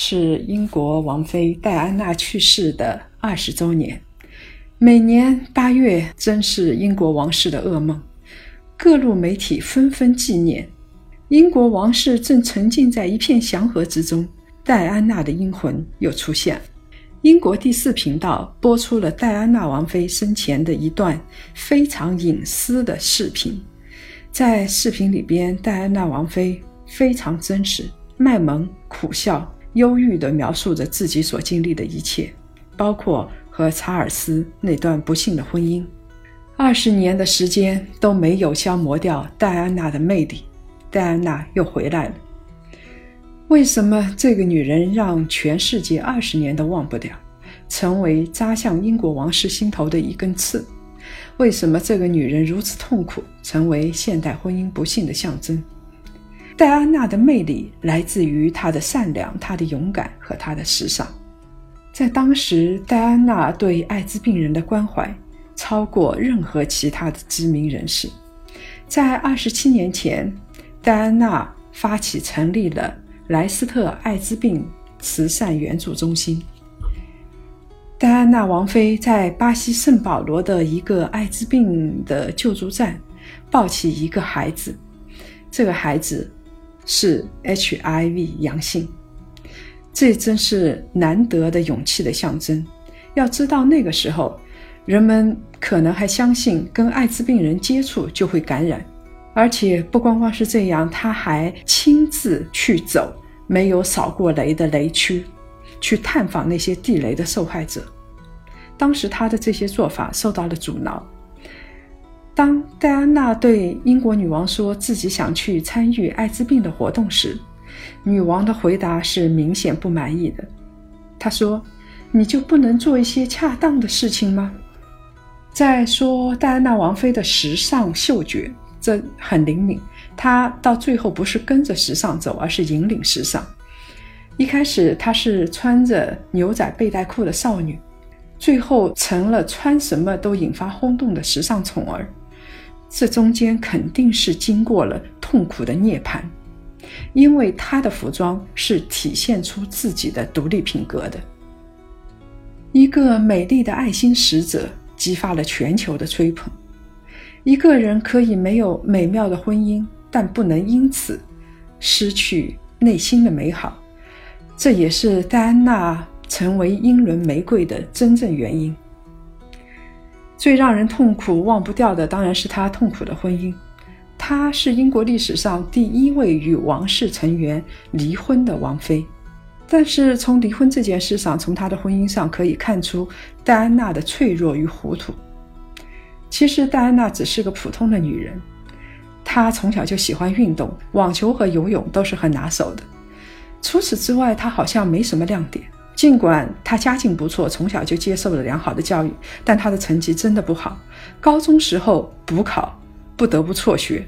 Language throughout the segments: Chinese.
是英国王妃戴安娜去世的二十周年。每年八月真是英国王室的噩梦，各路媒体纷纷纪念。英国王室正沉浸在一片祥和之中，戴安娜的阴魂又出现了。英国第四频道播出了戴安娜王妃生前的一段非常隐私的视频，在视频里边，戴安娜王妃非常真实，卖萌苦笑。忧郁地描述着自己所经历的一切，包括和查尔斯那段不幸的婚姻。二十年的时间都没有消磨掉戴安娜的魅力，戴安娜又回来了。为什么这个女人让全世界二十年都忘不掉，成为扎向英国王室心头的一根刺？为什么这个女人如此痛苦，成为现代婚姻不幸的象征？戴安娜的魅力来自于她的善良、她的勇敢和她的时尚。在当时，戴安娜对艾滋病人的关怀超过任何其他的知名人士。在二十七年前，戴安娜发起成立了莱斯特艾滋病慈善援助中心。戴安娜王妃在巴西圣保罗的一个艾滋病的救助站抱起一个孩子，这个孩子。是 HIV 阳性，这真是难得的勇气的象征。要知道，那个时候人们可能还相信跟艾滋病人接触就会感染，而且不光光是这样，他还亲自去走没有扫过雷的雷区，去探访那些地雷的受害者。当时他的这些做法受到了阻挠。当戴安娜对英国女王说自己想去参与艾滋病的活动时，女王的回答是明显不满意的。她说：“你就不能做一些恰当的事情吗？”再说戴安娜王妃的时尚嗅觉，这很灵敏。她到最后不是跟着时尚走，而是引领时尚。一开始她是穿着牛仔背带裤的少女，最后成了穿什么都引发轰动的时尚宠儿。这中间肯定是经过了痛苦的涅槃，因为她的服装是体现出自己的独立品格的。一个美丽的爱心使者激发了全球的吹捧。一个人可以没有美妙的婚姻，但不能因此失去内心的美好。这也是戴安娜成为英伦玫瑰的真正原因。最让人痛苦、忘不掉的当然是她痛苦的婚姻。她是英国历史上第一位与王室成员离婚的王妃。但是从离婚这件事上，从她的婚姻上可以看出戴安娜的脆弱与糊涂。其实戴安娜只是个普通的女人，她从小就喜欢运动，网球和游泳都是很拿手的。除此之外，她好像没什么亮点。尽管他家境不错，从小就接受了良好的教育，但他的成绩真的不好。高中时候补考不得不辍学，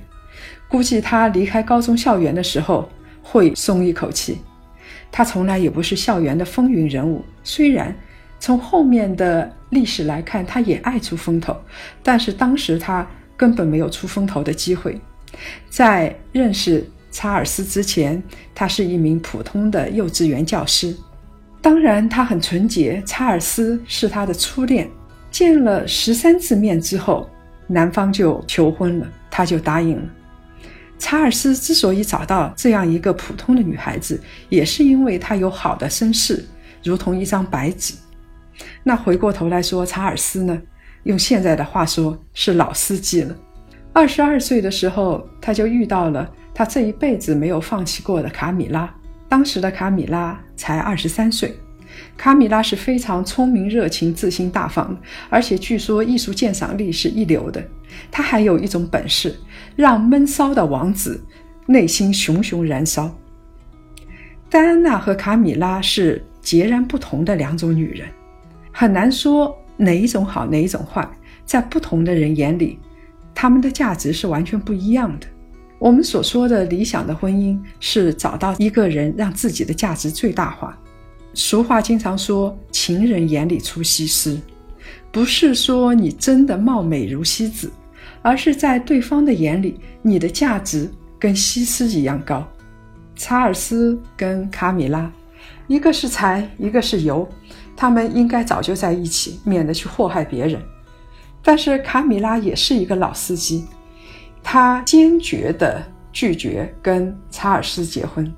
估计他离开高中校园的时候会松一口气。他从来也不是校园的风云人物，虽然从后面的历史来看，他也爱出风头，但是当时他根本没有出风头的机会。在认识查尔斯之前，他是一名普通的幼稚园教师。当然，他很纯洁。查尔斯是他的初恋，见了十三次面之后，男方就求婚了，他就答应了。查尔斯之所以找到这样一个普通的女孩子，也是因为她有好的身世，如同一张白纸。那回过头来说，查尔斯呢，用现在的话说是老司机了。二十二岁的时候，他就遇到了他这一辈子没有放弃过的卡米拉。当时的卡米拉才二十三岁，卡米拉是非常聪明、热情、自信、大方，而且据说艺术鉴赏力是一流的。他还有一种本事，让闷骚的王子内心熊熊燃烧。戴安娜和卡米拉是截然不同的两种女人，很难说哪一种好，哪一种坏。在不同的人眼里，她们的价值是完全不一样的。我们所说的理想的婚姻，是找到一个人让自己的价值最大化。俗话经常说“情人眼里出西施”，不是说你真的貌美如西子，而是在对方的眼里，你的价值跟西施一样高。查尔斯跟卡米拉，一个是财，一个是油，他们应该早就在一起，免得去祸害别人。但是卡米拉也是一个老司机，他坚决地拒绝跟查尔斯结婚。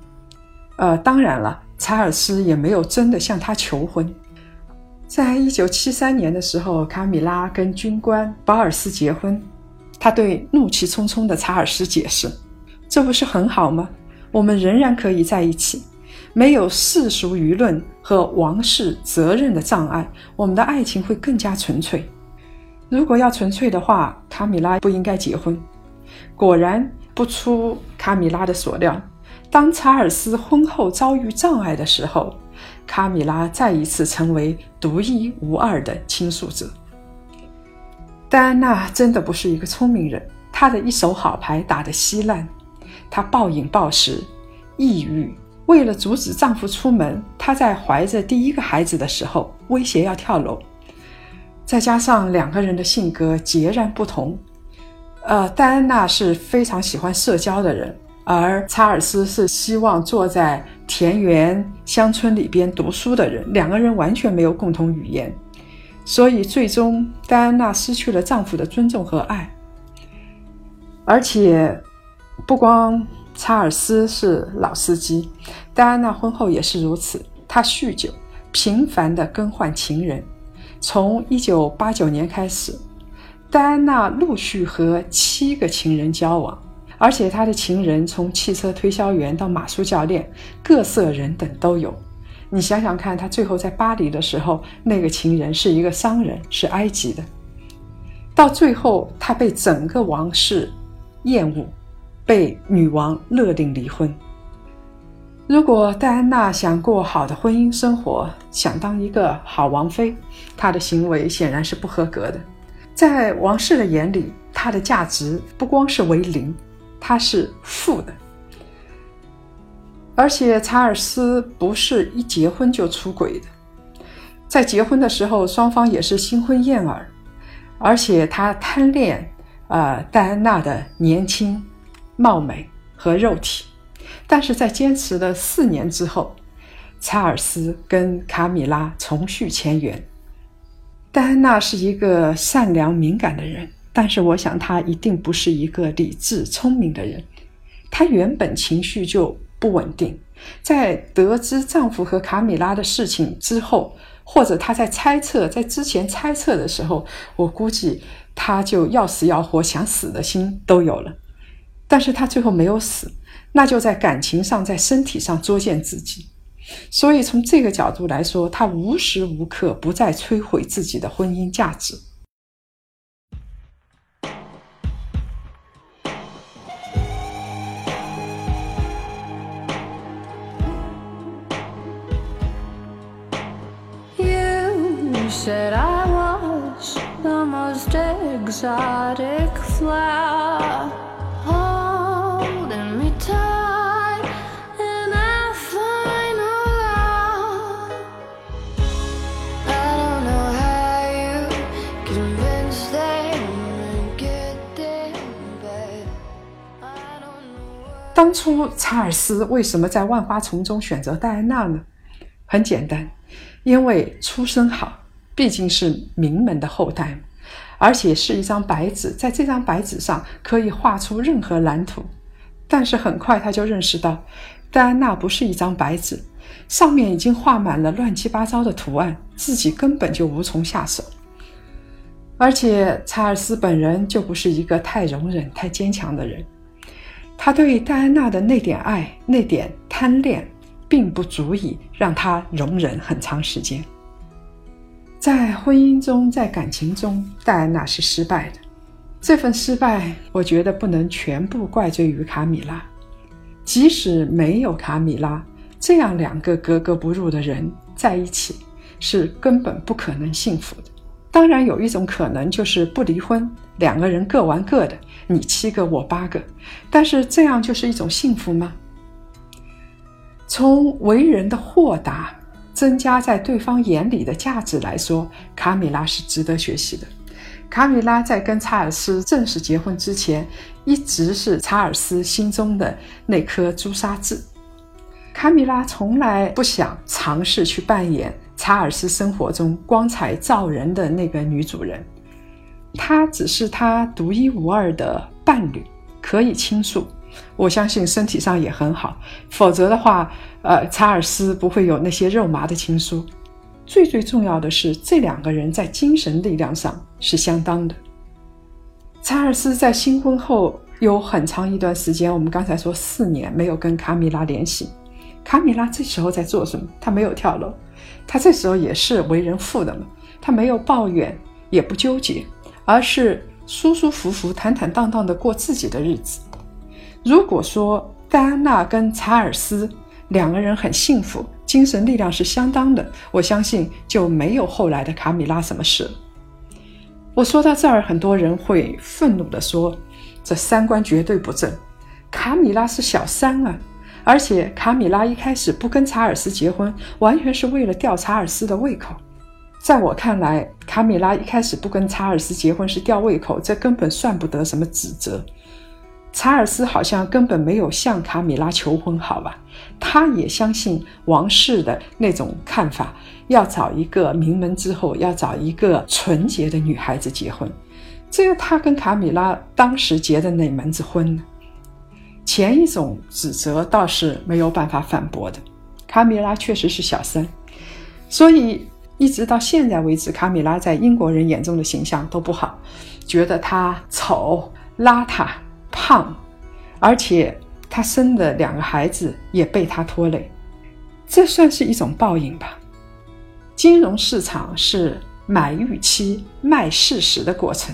呃，当然了，查尔斯也没有真的向他求婚。在一九七三年的时候，卡米拉跟军官保尔斯结婚，他对怒气冲冲的查尔斯解释：“这不是很好吗？”我们仍然可以在一起，没有世俗舆论和王室责任的障碍，我们的爱情会更加纯粹。如果要纯粹的话，卡米拉不应该结婚。果然不出卡米拉的所料，当查尔斯婚后遭遇障碍的时候，卡米拉再一次成为独一无二的倾诉者。戴安娜真的不是一个聪明人，她的一手好牌打得稀烂。她暴饮暴食，抑郁。为了阻止丈夫出门，她在怀着第一个孩子的时候威胁要跳楼。再加上两个人的性格截然不同，呃，戴安娜是非常喜欢社交的人，而查尔斯是希望坐在田园乡村里边读书的人。两个人完全没有共同语言，所以最终戴安娜失去了丈夫的尊重和爱，而且。不光查尔斯是老司机，戴安娜婚后也是如此。她酗酒，频繁地更换情人。从1989年开始，戴安娜陆续和七个情人交往，而且她的情人从汽车推销员到马术教练，各色人等都有。你想想看，她最后在巴黎的时候，那个情人是一个商人，是埃及的。到最后，她被整个王室厌恶。被女王勒令离婚。如果戴安娜想过好的婚姻生活，想当一个好王妃，她的行为显然是不合格的。在王室的眼里，它的价值不光是为零，它是负的。而且查尔斯不是一结婚就出轨的，在结婚的时候，双方也是新婚燕尔，而且他贪恋啊戴安娜的年轻。貌美和肉体，但是在坚持了四年之后，查尔斯跟卡米拉重续前缘。戴安娜是一个善良敏感的人，但是我想她一定不是一个理智聪明的人。她原本情绪就不稳定，在得知丈夫和卡米拉的事情之后，或者她在猜测，在之前猜测的时候，我估计她就要死要活、想死的心都有了。但是他最后没有死，那就在感情上，在身体上作践自己。所以从这个角度来说，他无时无刻不在摧毁自己的婚姻价值。初查尔斯为什么在万花丛中选择戴安娜呢？很简单，因为出身好，毕竟是名门的后代，而且是一张白纸，在这张白纸上可以画出任何蓝图。但是很快他就认识到，戴安娜不是一张白纸，上面已经画满了乱七八糟的图案，自己根本就无从下手。而且查尔斯本人就不是一个太容忍、太坚强的人。他对戴安娜的那点爱、那点贪恋，并不足以让他容忍很长时间。在婚姻中，在感情中，戴安娜是失败的。这份失败，我觉得不能全部怪罪于卡米拉。即使没有卡米拉，这样两个格格不入的人在一起是根本不可能幸福的。当然，有一种可能就是不离婚，两个人各玩各的，你七个我八个。但是这样就是一种幸福吗？从为人的豁达、增加在对方眼里的价值来说，卡米拉是值得学习的。卡米拉在跟查尔斯正式结婚之前，一直是查尔斯心中的那颗朱砂痣。卡米拉从来不想尝试去扮演查尔斯生活中光彩照人的那个女主人，他只是他独一无二的伴侣，可以倾诉。我相信身体上也很好，否则的话，呃，查尔斯不会有那些肉麻的情书。最最重要的是，这两个人在精神力量上是相当的。查尔斯在新婚后有很长一段时间，我们刚才说四年没有跟卡米拉联系。卡米拉这时候在做什么？他没有跳楼，他这时候也是为人父的嘛，他没有抱怨，也不纠结，而是舒舒服服、坦坦荡荡的过自己的日子。如果说戴安娜跟查尔斯两个人很幸福。精神力量是相当的，我相信就没有后来的卡米拉什么事了。我说到这儿，很多人会愤怒地说：“这三观绝对不正，卡米拉是小三啊！而且卡米拉一开始不跟查尔斯结婚，完全是为了吊查尔斯的胃口。”在我看来，卡米拉一开始不跟查尔斯结婚是吊胃口，这根本算不得什么指责。查尔斯好像根本没有向卡米拉求婚，好吧？他也相信王室的那种看法，要找一个名门之后，要找一个纯洁的女孩子结婚。这个他跟卡米拉当时结的哪门子婚呢？前一种指责倒是没有办法反驳的。卡米拉确实是小三，所以一直到现在为止，卡米拉在英国人眼中的形象都不好，觉得她丑、邋遢。胖，而且他生的两个孩子也被他拖累，这算是一种报应吧。金融市场是买预期、卖事实的过程。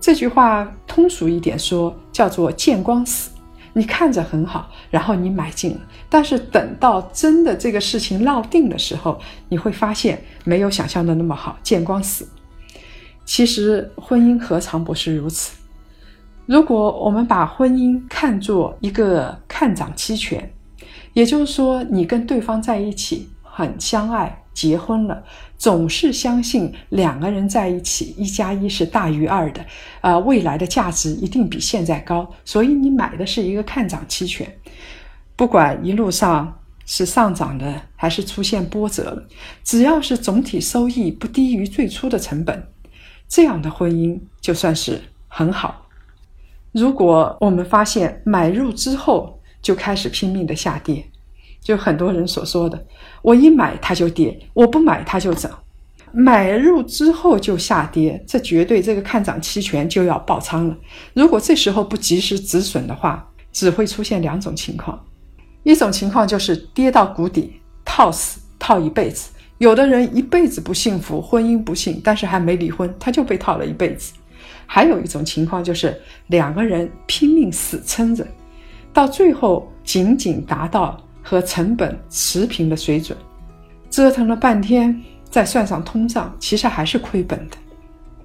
这句话通俗一点说，叫做见光死。你看着很好，然后你买进了，但是等到真的这个事情落定的时候，你会发现没有想象的那么好，见光死。其实婚姻何尝不是如此？如果我们把婚姻看作一个看涨期权，也就是说，你跟对方在一起很相爱，结婚了，总是相信两个人在一起一加一是大于二的，啊，未来的价值一定比现在高，所以你买的是一个看涨期权，不管一路上是上涨的还是出现波折了，只要是总体收益不低于最初的成本，这样的婚姻就算是很好。如果我们发现买入之后就开始拼命的下跌，就很多人所说的，我一买它就跌，我不买它就涨，买入之后就下跌，这绝对这个看涨期权就要爆仓了。如果这时候不及时止损的话，只会出现两种情况，一种情况就是跌到谷底套死套一辈子，有的人一辈子不幸福，婚姻不幸，但是还没离婚，他就被套了一辈子。还有一种情况就是两个人拼命死撑着，到最后仅仅达到和成本持平的水准，折腾了半天，再算上通胀，其实还是亏本的。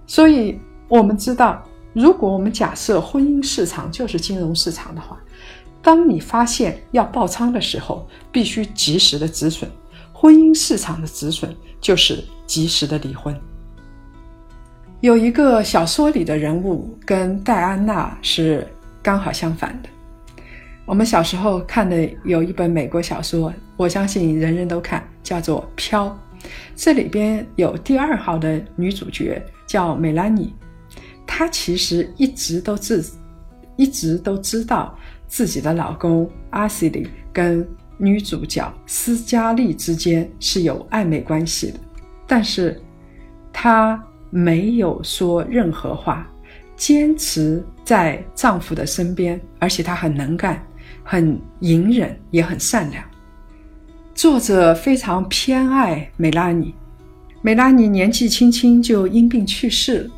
所以，我们知道，如果我们假设婚姻市场就是金融市场的话，当你发现要爆仓的时候，必须及时的止损。婚姻市场的止损就是及时的离婚。有一个小说里的人物跟戴安娜是刚好相反的。我们小时候看的有一本美国小说，我相信人人都看，叫做《飘》。这里边有第二号的女主角叫美兰妮，她其实一直都自一直都知道自己的老公阿西里跟女主角斯嘉丽之间是有暧昧关系的，但是她。没有说任何话，坚持在丈夫的身边，而且她很能干，很隐忍，也很善良。作者非常偏爱梅拉尼，梅拉尼年纪轻轻就因病去世了。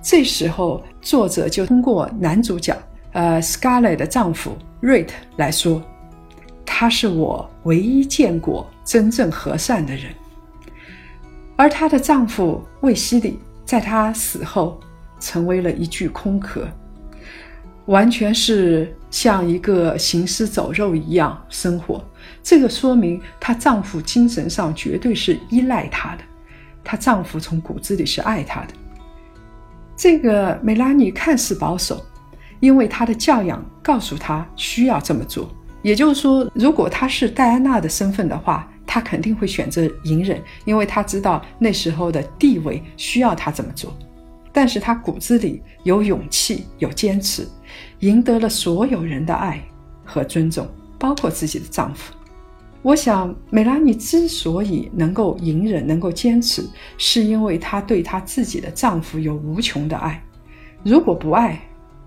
这时候，作者就通过男主角呃 Scarlett 的丈夫 Rate 来说，他是我唯一见过真正和善的人。而她的丈夫卫西里在她死后成为了一具空壳，完全是像一个行尸走肉一样生活。这个说明她丈夫精神上绝对是依赖她的，她丈夫从骨子里是爱她的。这个梅拉尼看似保守，因为她的教养告诉她需要这么做。也就是说，如果她是戴安娜的身份的话。她肯定会选择隐忍，因为她知道那时候的地位需要她这么做。但是她骨子里有勇气，有坚持，赢得了所有人的爱和尊重，包括自己的丈夫。我想，美拉尼之所以能够隐忍、能够坚持，是因为她对她自己的丈夫有无穷的爱。如果不爱，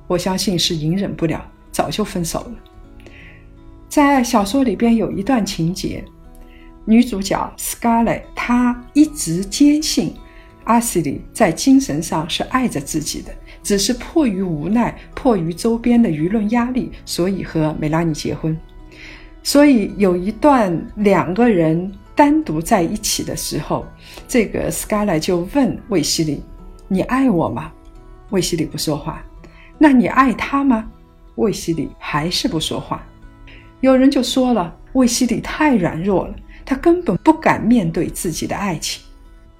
我相信是隐忍不了，早就分手了。在小说里边有一段情节。女主角 Scarlett，她一直坚信阿西里在精神上是爱着自己的，只是迫于无奈，迫于周边的舆论压力，所以和梅拉尼结婚。所以有一段两个人单独在一起的时候，这个 Scarlett 就问卫西里：“你爱我吗？”卫西里不说话。那你爱他吗？卫西里还是不说话。有人就说了：“卫西里太软弱了。”他根本不敢面对自己的爱情，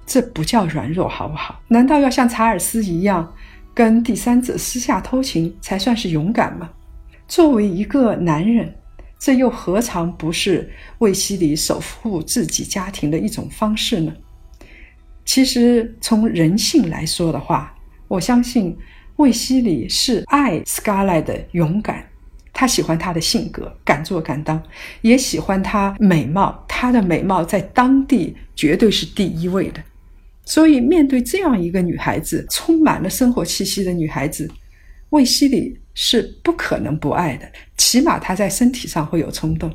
这不叫软弱，好不好？难道要像查尔斯一样，跟第三者私下偷情才算是勇敢吗？作为一个男人，这又何尝不是为西里守护自己家庭的一种方式呢？其实从人性来说的话，我相信卫西里是爱 Scarlett 的勇敢。他喜欢她的性格，敢做敢当，也喜欢她美貌。她的美貌在当地绝对是第一位的。所以，面对这样一个女孩子，充满了生活气息的女孩子，卫西里是不可能不爱的。起码他在身体上会有冲动，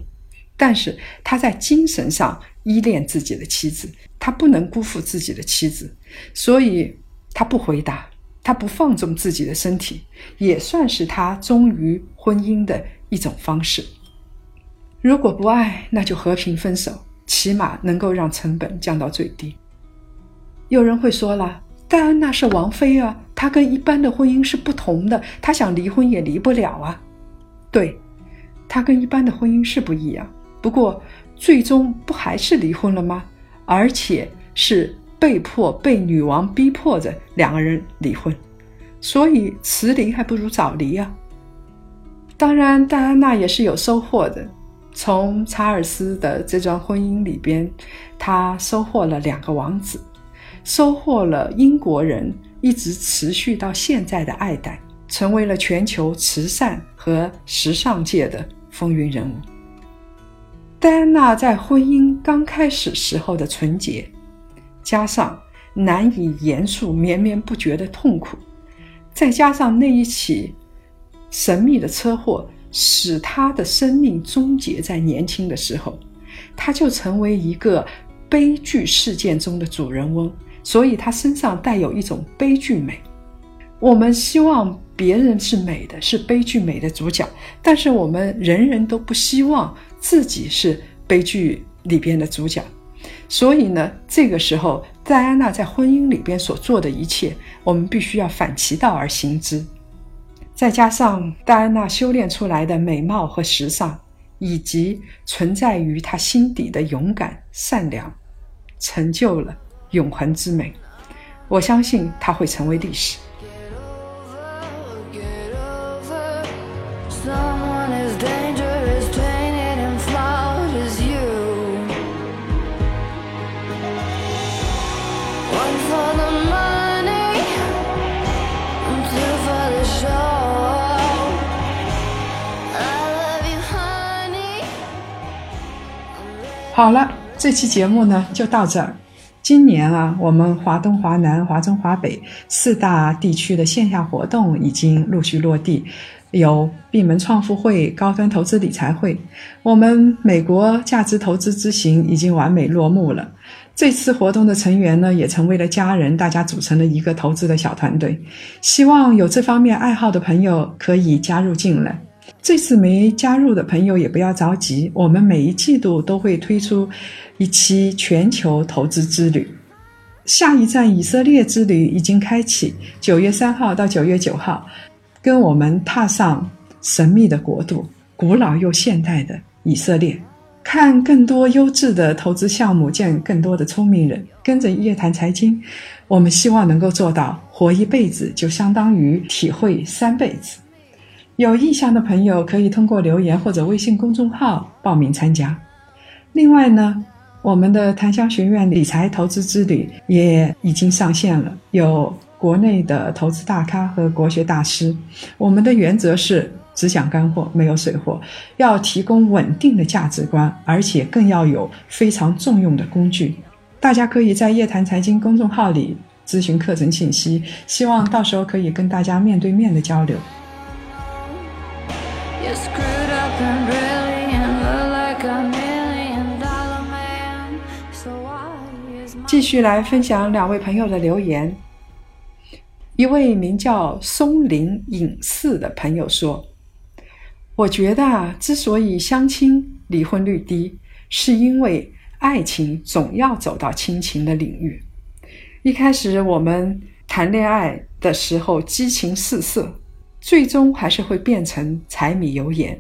但是他在精神上依恋自己的妻子，他不能辜负自己的妻子，所以他不回答。他不放纵自己的身体，也算是他忠于婚姻的一种方式。如果不爱，那就和平分手，起码能够让成本降到最低。有人会说了，戴安娜是王妃啊，她跟一般的婚姻是不同的，她想离婚也离不了啊。对，她跟一般的婚姻是不一样，不过最终不还是离婚了吗？而且是。被迫被女王逼迫着两个人离婚，所以迟离还不如早离啊。当然，戴安娜也是有收获的，从查尔斯的这桩婚姻里边，她收获了两个王子，收获了英国人一直持续到现在的爱戴，成为了全球慈善和时尚界的风云人物。戴安娜在婚姻刚开始时候的纯洁。加上难以言述、绵绵不绝的痛苦，再加上那一起神秘的车祸，使她的生命终结在年轻的时候，她就成为一个悲剧事件中的主人翁。所以，他身上带有一种悲剧美。我们希望别人是美的，是悲剧美的主角，但是我们人人都不希望自己是悲剧里边的主角。所以呢，这个时候戴安娜在婚姻里边所做的一切，我们必须要反其道而行之。再加上戴安娜修炼出来的美貌和时尚，以及存在于她心底的勇敢、善良，成就了永恒之美。我相信它会成为历史。好了，这期节目呢就到这儿。今年啊，我们华东、华南、华中、华北四大地区的线下活动已经陆续落地，有闭门创富会、高端投资理财会。我们美国价值投资之行已经完美落幕了。这次活动的成员呢，也成为了家人，大家组成了一个投资的小团队。希望有这方面爱好的朋友可以加入进来。这次没加入的朋友也不要着急，我们每一季度都会推出一期全球投资之旅。下一站以色列之旅已经开启，九月三号到九月九号，跟我们踏上神秘的国度，古老又现代的以色列，看更多优质的投资项目，见更多的聪明人。跟着夜谈财经，我们希望能够做到活一辈子就相当于体会三辈子。有意向的朋友可以通过留言或者微信公众号报名参加。另外呢，我们的檀香学院理财投资之旅也已经上线了，有国内的投资大咖和国学大师。我们的原则是只讲干货，没有水货，要提供稳定的价值观，而且更要有非常重用的工具。大家可以在夜谈财经公众号里咨询课程信息，希望到时候可以跟大家面对面的交流。继续来分享两位朋友的留言。一位名叫松林隐士的朋友说：“我觉得啊，之所以相亲离婚率低，是因为爱情总要走到亲情的领域。一开始我们谈恋爱的时候激情四射。”最终还是会变成柴米油盐，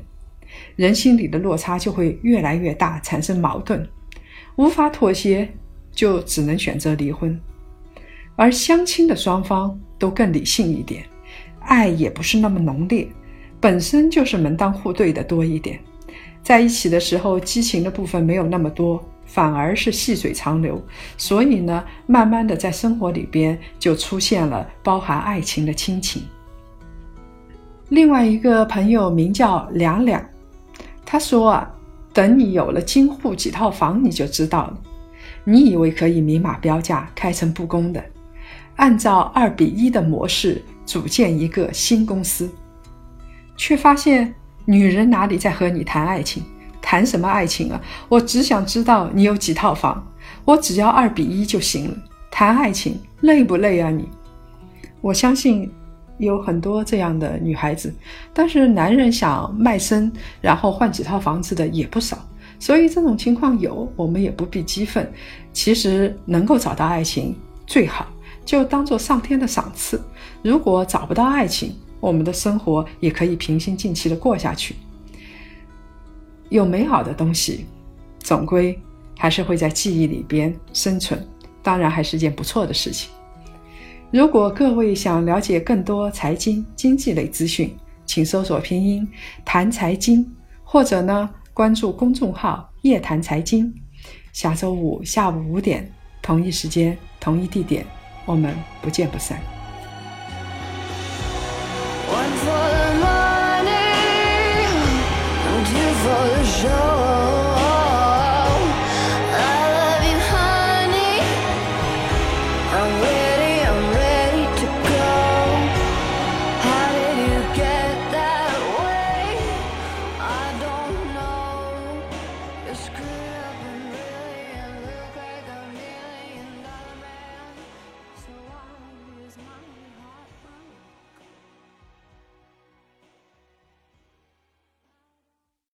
人心里的落差就会越来越大，产生矛盾，无法妥协，就只能选择离婚。而相亲的双方都更理性一点，爱也不是那么浓烈，本身就是门当户对的多一点，在一起的时候激情的部分没有那么多，反而是细水长流。所以呢，慢慢的在生活里边就出现了包含爱情的亲情。另外一个朋友名叫两两，他说啊，等你有了京沪几套房，你就知道了。你以为可以明码标价、开诚布公的，按照二比一的模式组建一个新公司，却发现女人哪里在和你谈爱情？谈什么爱情啊？我只想知道你有几套房，我只要二比一就行了。谈爱情累不累啊你？我相信。有很多这样的女孩子，但是男人想卖身然后换几套房子的也不少，所以这种情况有，我们也不必激愤。其实能够找到爱情最好，就当做上天的赏赐。如果找不到爱情，我们的生活也可以平心静气的过下去。有美好的东西，总归还是会在记忆里边生存，当然还是件不错的事情。如果各位想了解更多财经经济类资讯，请搜索拼音“谈财经”，或者呢关注公众号“夜谈财经”。下周五下午五点，同一时间，同一地点，我们不见不散。One for the money, two for the show.